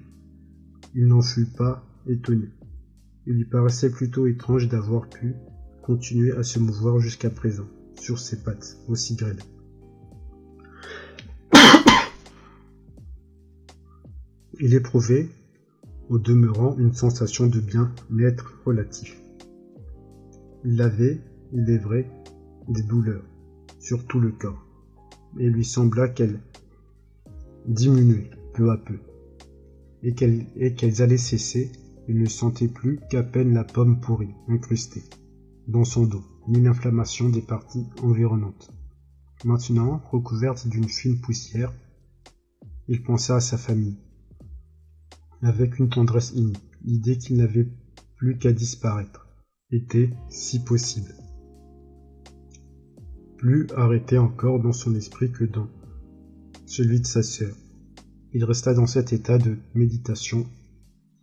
Il n'en fut pas étonné. Il lui paraissait plutôt étrange d'avoir pu continuer à se mouvoir jusqu'à présent, sur ses pattes, aussi grêles. Il éprouvait, au demeurant, une sensation de bien-être relatif. Il avait, il est vrai, des douleurs sur tout le corps, et il lui sembla qu'elles diminuaient peu à peu, et qu'elles allaient cesser, il ne sentait plus qu'à peine la pomme pourrie, incrustée, dans son dos, ni l'inflammation des parties environnantes. Maintenant, recouverte d'une fine poussière, il pensa à sa famille, avec une tendresse inouïe. L'idée qu'il n'avait plus qu'à disparaître était, si possible, plus arrêté encore dans son esprit que dans celui de sa sœur. Il resta dans cet état de méditation,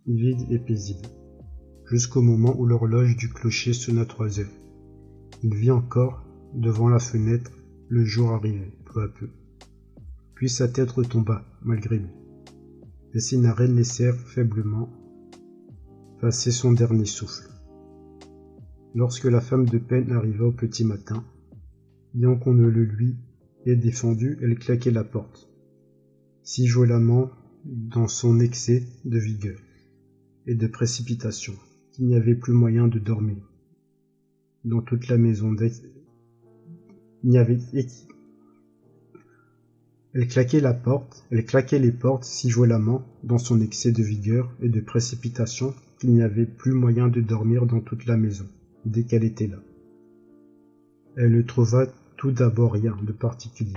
vide et paisible, jusqu'au moment où l'horloge du clocher sonna trois heures. Il vit encore, devant la fenêtre, le jour arriver, peu à peu. Puis sa tête retomba, malgré lui et ses narines laissèrent faiblement passer son dernier souffle. Lorsque la femme de peine arriva au petit matin, bien qu'on ne le lui ait défendu, elle claquait la porte, si violemment dans son excès de vigueur et de précipitation qu'il n'y avait plus moyen de dormir. Dans toute la maison, il n'y avait elle claquait la porte, elle claquait les portes si violemment, dans son excès de vigueur et de précipitation, qu'il n'y avait plus moyen de dormir dans toute la maison, dès qu'elle était là. Elle ne trouva tout d'abord rien de particulier.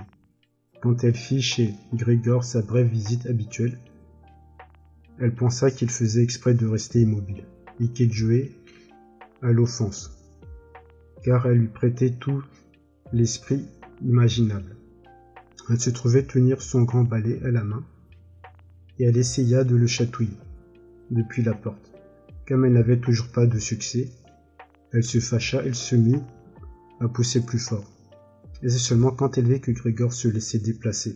Quand elle fit chez Grégor sa brève visite habituelle, elle pensa qu'il faisait exprès de rester immobile, jouait à l'offense, car elle lui prêtait tout l'esprit imaginable. Elle se trouvait tenir son grand balai à la main, et elle essaya de le chatouiller depuis la porte. Comme elle n'avait toujours pas de succès, elle se fâcha et se mit à pousser plus fort. Et c'est seulement quand elle vit que Grégor se laissait déplacer,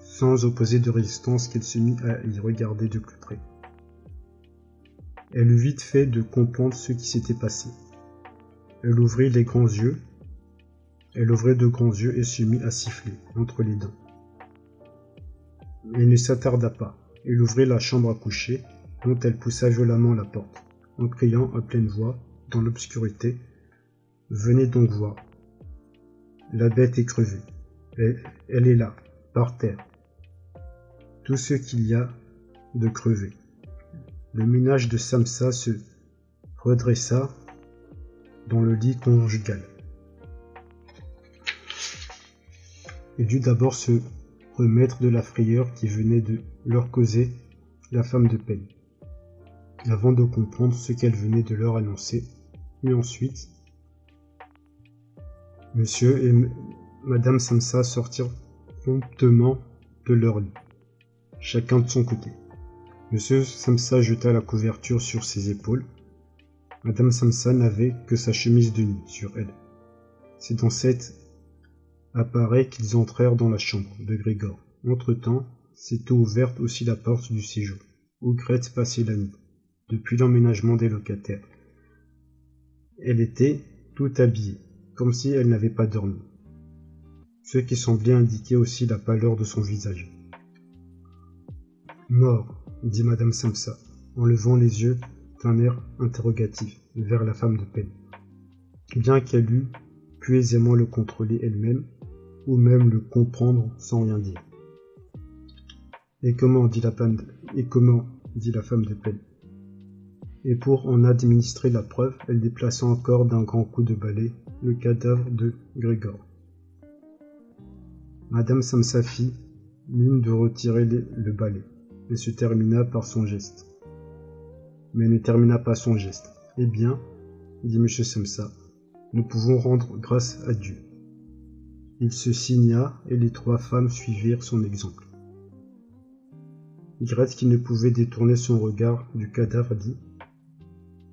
sans opposer de résistance, qu'elle se mit à y regarder de plus près. Elle eut vite fait de comprendre ce qui s'était passé. Elle ouvrit les grands yeux elle ouvrit de grands yeux et se mit à siffler entre les dents. Elle ne s'attarda pas. Elle ouvrit la chambre à coucher, dont elle poussa violemment la porte, en criant à pleine voix, dans l'obscurité, Venez donc voir. La bête est crevée. Elle, elle est là, par terre. Tout ce qu'il y a de crevé. Le ménage de Samsa se redressa dans le lit conjugal. Il dut d'abord se remettre de la frayeur qui venait de leur causer la femme de peine, avant de comprendre ce qu'elle venait de leur annoncer, et ensuite, monsieur et madame Samsa sortirent promptement de leur lit, chacun de son côté. Monsieur Samsa jeta la couverture sur ses épaules. Madame Samsa n'avait que sa chemise de nuit sur elle. C'est dans cette apparaît qu'ils entrèrent dans la chambre de Grégor. Entre-temps, s'était ouverte aussi la porte du séjour, où Grete passait la nuit, depuis l'emménagement des locataires. Elle était tout habillée, comme si elle n'avait pas dormi, ce qui semblait indiquer aussi la pâleur de son visage. Mort, dit madame Samsa, en levant les yeux d'un air interrogatif vers la femme de peine. Bien qu'elle eût pu aisément le contrôler elle-même, ou même le comprendre sans rien dire. Et comment dit la femme de, et comment dit la femme de peine? Et pour en administrer la preuve, elle déplaça encore d'un grand coup de balai le cadavre de Grégor. Madame Samsafi mine de retirer le balai, et se termina par son geste. Mais ne termina pas son geste. Eh bien, dit M. Samsa, nous pouvons rendre grâce à Dieu. Il se signa et les trois femmes suivirent son exemple. Gretz, qui ne pouvait détourner son regard du cadavre, dit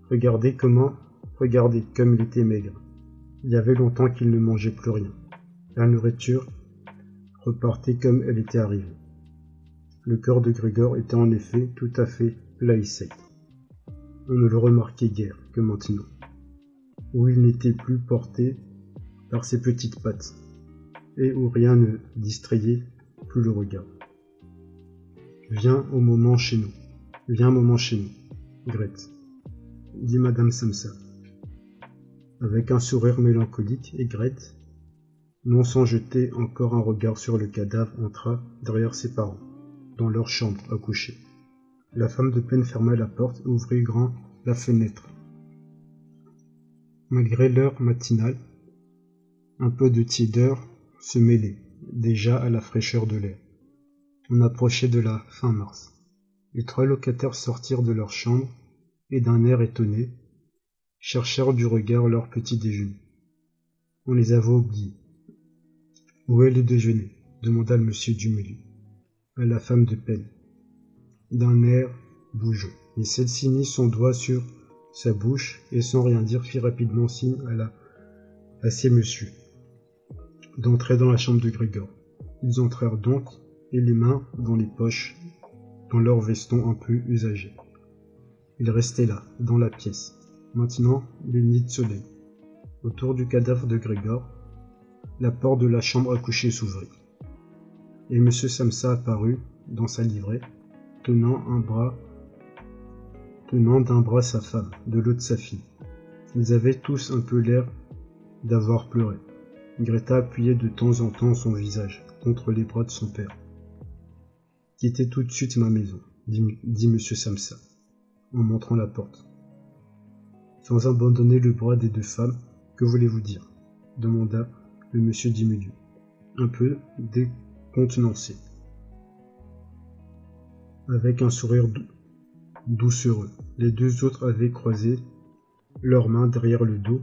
Regardez comment, regardez comme il était maigre. Il y avait longtemps qu'il ne mangeait plus rien. La nourriture repartait comme elle était arrivée. Le corps de Grégor était en effet tout à fait sec. On ne le remarquait guère que maintenant, où il n'était plus porté par ses petites pattes, et où rien ne distrayait plus le regard. Viens au moment chez nous. Viens un moment chez nous, Grete, dit Madame Samsa. Avec un sourire mélancolique, et Grete, non sans jeter encore un regard sur le cadavre, entra derrière ses parents, dans leur chambre à coucher. La femme de peine ferma la porte et ouvrit grand la fenêtre. Malgré l'heure matinale, un peu de tiédeur se mêlait déjà à la fraîcheur de l'air. On approchait de la fin mars. Les trois locataires sortirent de leur chambre et d'un air étonné, cherchèrent du regard leur petit déjeuner. On les avait oubliés. Où est le déjeuner? demanda le monsieur Dumelu à la femme de peine, d'un air bougeant. Et celle-ci mit son doigt sur sa bouche et sans rien dire fit rapidement signe à la à ces messieurs d'entrer dans la chambre de Grégor. Ils entrèrent donc et les mains dans les poches, dans leurs vestons un peu usagés. Ils restaient là, dans la pièce. Maintenant, nid de soleil. Autour du cadavre de Grégor, la porte de la chambre à coucher s'ouvrit. Et M. Samsa apparut dans sa livrée, tenant un bras, tenant d'un bras sa femme, de l'autre sa fille. Ils avaient tous un peu l'air d'avoir pleuré. Greta appuyait de temps en temps son visage contre les bras de son père. Quittez tout de suite ma maison, dit, M. Samsa, en montrant la porte. Sans abandonner le bras des deux femmes, que voulez-vous dire? demanda le monsieur Dimulu, un peu décontenancé, avec un sourire doucereux. Les deux autres avaient croisé leurs mains derrière le dos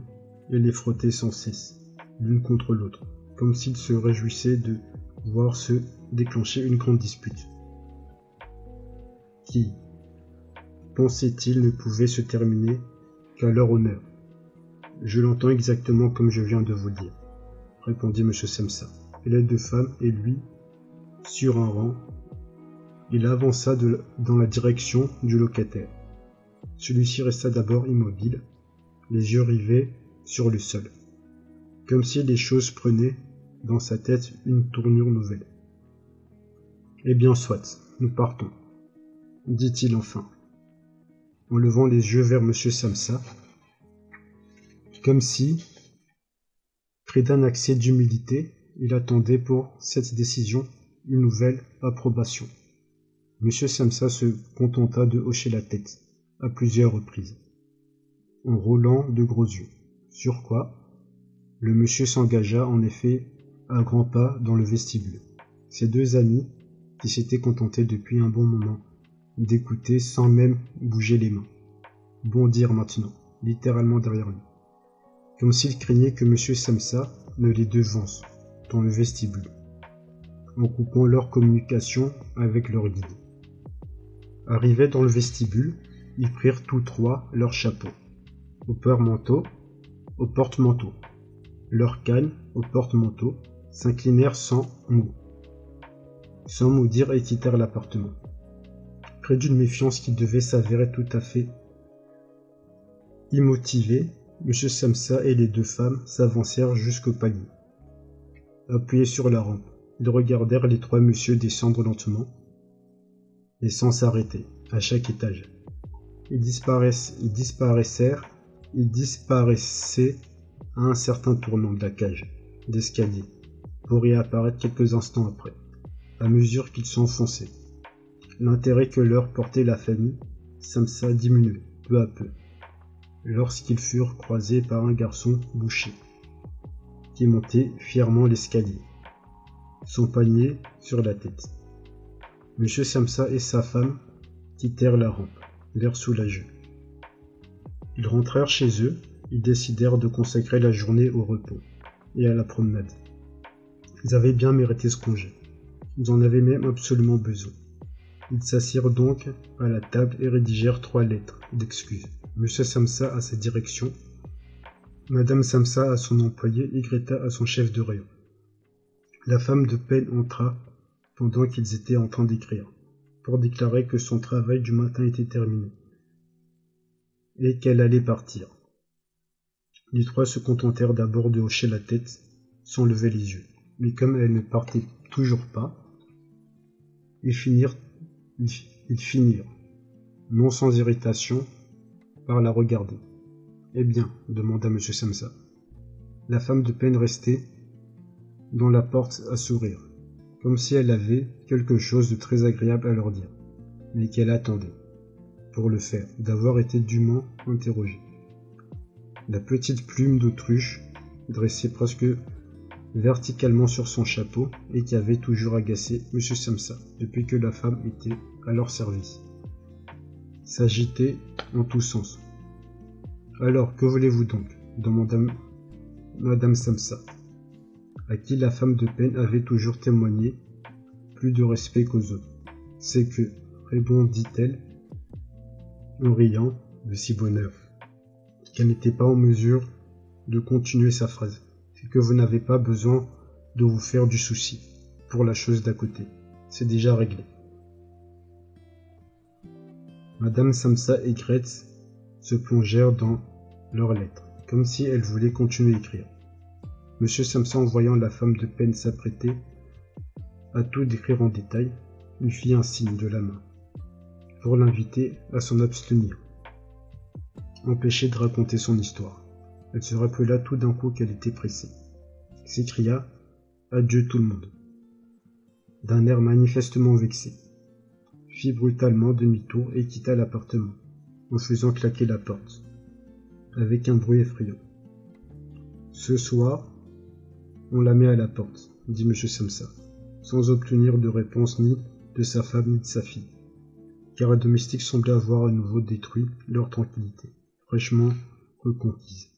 et les frottaient sans cesse, l'une contre l'autre, comme s'ils se réjouissaient de voir se déclencher une grande dispute qui, pensait-il, ne pouvait se terminer qu'à leur honneur? Je l'entends exactement comme je viens de vous dire, répondit M. Semsa. Et les deux femmes et lui, sur un rang, il avança dans la direction du locataire. Celui-ci resta d'abord immobile, les yeux rivés sur le sol, comme si les choses prenaient dans sa tête une tournure nouvelle. Eh bien soit, nous partons dit-il enfin, en levant les yeux vers M. Samsa, comme si, pris d'un accès d'humilité, il attendait pour cette décision une nouvelle approbation. M. Samsa se contenta de hocher la tête à plusieurs reprises, en roulant de gros yeux, sur quoi le monsieur s'engagea en effet à grands pas dans le vestibule. Ses deux amis, qui s'étaient contentés depuis un bon moment d'écouter sans même bouger les mains. Bondir maintenant, littéralement derrière lui. Comme s'il craignait que M. Samsa ne les devance dans le vestibule, en coupant leur communication avec leur guide. Arrivés dans le vestibule, ils prirent tous trois leurs chapeaux, au porte-manteau, au porte-manteau. Leurs cannes, au porte-manteau, s'inclinèrent sans mot. Sans mot dire et quittèrent l'appartement près d'une méfiance qui devait s'avérer tout à fait immotivée, M. Samsa et les deux femmes s'avancèrent jusqu'au palier. Appuyés sur la rampe, ils regardèrent les trois messieurs descendre lentement et sans s'arrêter, à chaque étage. Ils, disparaissèrent, ils disparaissaient à un certain tournant de la cage d'escalier, pour y apparaître quelques instants après, à mesure qu'ils s'enfonçaient. L'intérêt que leur portait la famille Samsa diminuait peu à peu, lorsqu'ils furent croisés par un garçon bouché, qui montait fièrement l'escalier, son panier sur la tête. Monsieur Samsa et sa femme quittèrent la rampe, l'air soulageux. Ils rentrèrent chez eux, ils décidèrent de consacrer la journée au repos et à la promenade. Ils avaient bien mérité ce congé. Ils en avaient même absolument besoin. Ils s'assirent donc à la table et rédigèrent trois lettres d'excuses. Monsieur Samsa à sa direction, Madame Samsa à son employé et Greta à son chef de rayon. La femme de peine entra pendant qu'ils étaient en train d'écrire, pour déclarer que son travail du matin était terminé et qu'elle allait partir. Les trois se contentèrent d'abord de hocher la tête sans lever les yeux, mais comme elle ne partait toujours pas, ils finirent, ils finirent, non sans irritation, par la regarder. Eh bien, demanda M. Samsa. La femme de peine restait dans la porte à sourire, comme si elle avait quelque chose de très agréable à leur dire, mais qu'elle attendait, pour le faire, d'avoir été dûment interrogée. La petite plume d'autruche, dressée presque verticalement sur son chapeau, et qui avait toujours agacé M. Samsa depuis que la femme était à leur service, s'agitait en tous sens. Alors, que voulez-vous donc? demanda Madame Samsa à qui la femme de peine avait toujours témoigné plus de respect qu'aux autres. C'est que, répondit-elle, en riant de si bonheur, qu'elle n'était pas en mesure de continuer sa phrase. C'est que vous n'avez pas besoin de vous faire du souci pour la chose d'à côté. C'est déjà réglé. Madame Samsa et Gretz se plongèrent dans leurs lettres, comme si elles voulaient continuer à écrire. Monsieur Samson, voyant la femme de peine s'apprêter à tout décrire en détail, lui fit un signe de la main pour l'inviter à s'en abstenir, empêcher de raconter son histoire. Elle se rappela tout d'un coup qu'elle était pressée, s'écria Adieu tout le monde, d'un air manifestement vexé, fit brutalement demi-tour et quitta l'appartement, en faisant claquer la porte, avec un bruit effrayant. Ce soir, on la met à la porte, dit M. Samsa, sans obtenir de réponse ni de sa femme ni de sa fille, car les domestiques semblaient avoir à nouveau détruit leur tranquillité, fraîchement reconquise.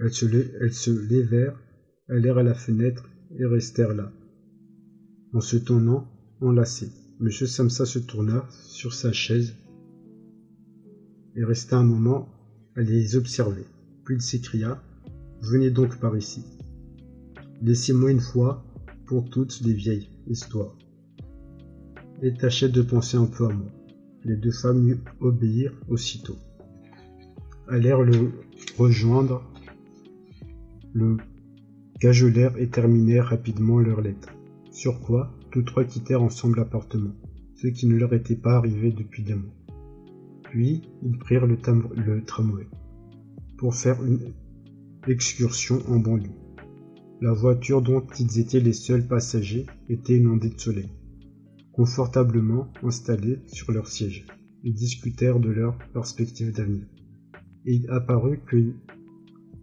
Elles se, elles levèrent, allèrent à la fenêtre et restèrent là. En se tournant, enlacées, M. Samsa se tourna sur sa chaise et resta un moment à les observer. Puis il s'écria Venez donc par ici. Laissez-moi une fois pour toutes les vieilles histoires. Et tâchez de penser un peu à moi. Les deux femmes lui obéirent aussitôt. Allèrent le rejoindre, le cajolèrent et terminèrent rapidement leur lettre. Sur quoi, tous trois quittèrent ensemble l'appartement, ce qui ne leur était pas arrivé depuis des mois. Puis, ils prirent le, le tramway pour faire une excursion en banlieue. La voiture dont ils étaient les seuls passagers était inondée de soleil. Confortablement installés sur leur siège, ils discutèrent de leurs perspectives d'avenir. Et il apparut que,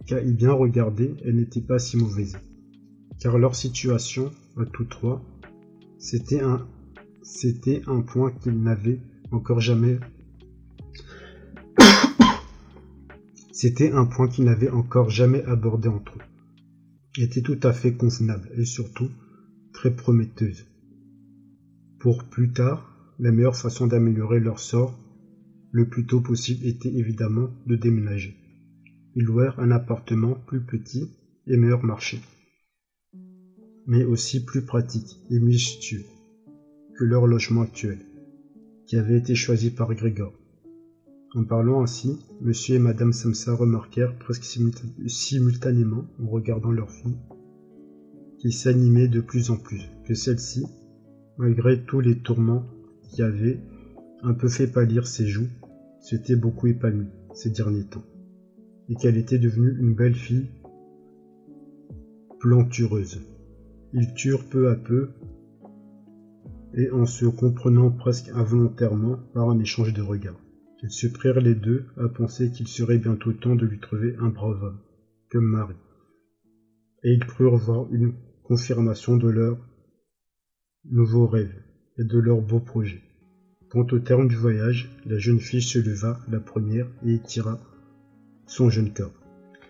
qu'à y bien regarder, elle n'était pas si mauvaise. Car leur situation, à tous trois, c'était un, point qu'ils n'avaient encore jamais C'était un point qu'ils n'avaient encore jamais abordé entre eux était tout à fait convenable et surtout très prometteuse. Pour plus tard, la meilleure façon d'améliorer leur sort le plus tôt possible était évidemment de déménager. Ils louèrent un appartement plus petit et meilleur marché, mais aussi plus pratique et mieux que leur logement actuel, qui avait été choisi par Grégor. En parlant ainsi, monsieur et madame Samsa remarquèrent presque simultanément, en regardant leur fille, qui s'animait de plus en plus, que celle-ci, malgré tous les tourments qui avaient un peu fait pâlir ses joues, s'était beaucoup épanouie ces derniers temps, et qu'elle était devenue une belle fille plantureuse. Ils turent peu à peu, et en se comprenant presque involontairement par un échange de regards. Ils se prirent les deux à penser qu'il serait bientôt temps de lui trouver un brave homme, comme Marie. Et ils crurent voir une confirmation de leur nouveau rêve et de leur beau projet. Quant au terme du voyage, la jeune fille se leva la première et étira son jeune corps.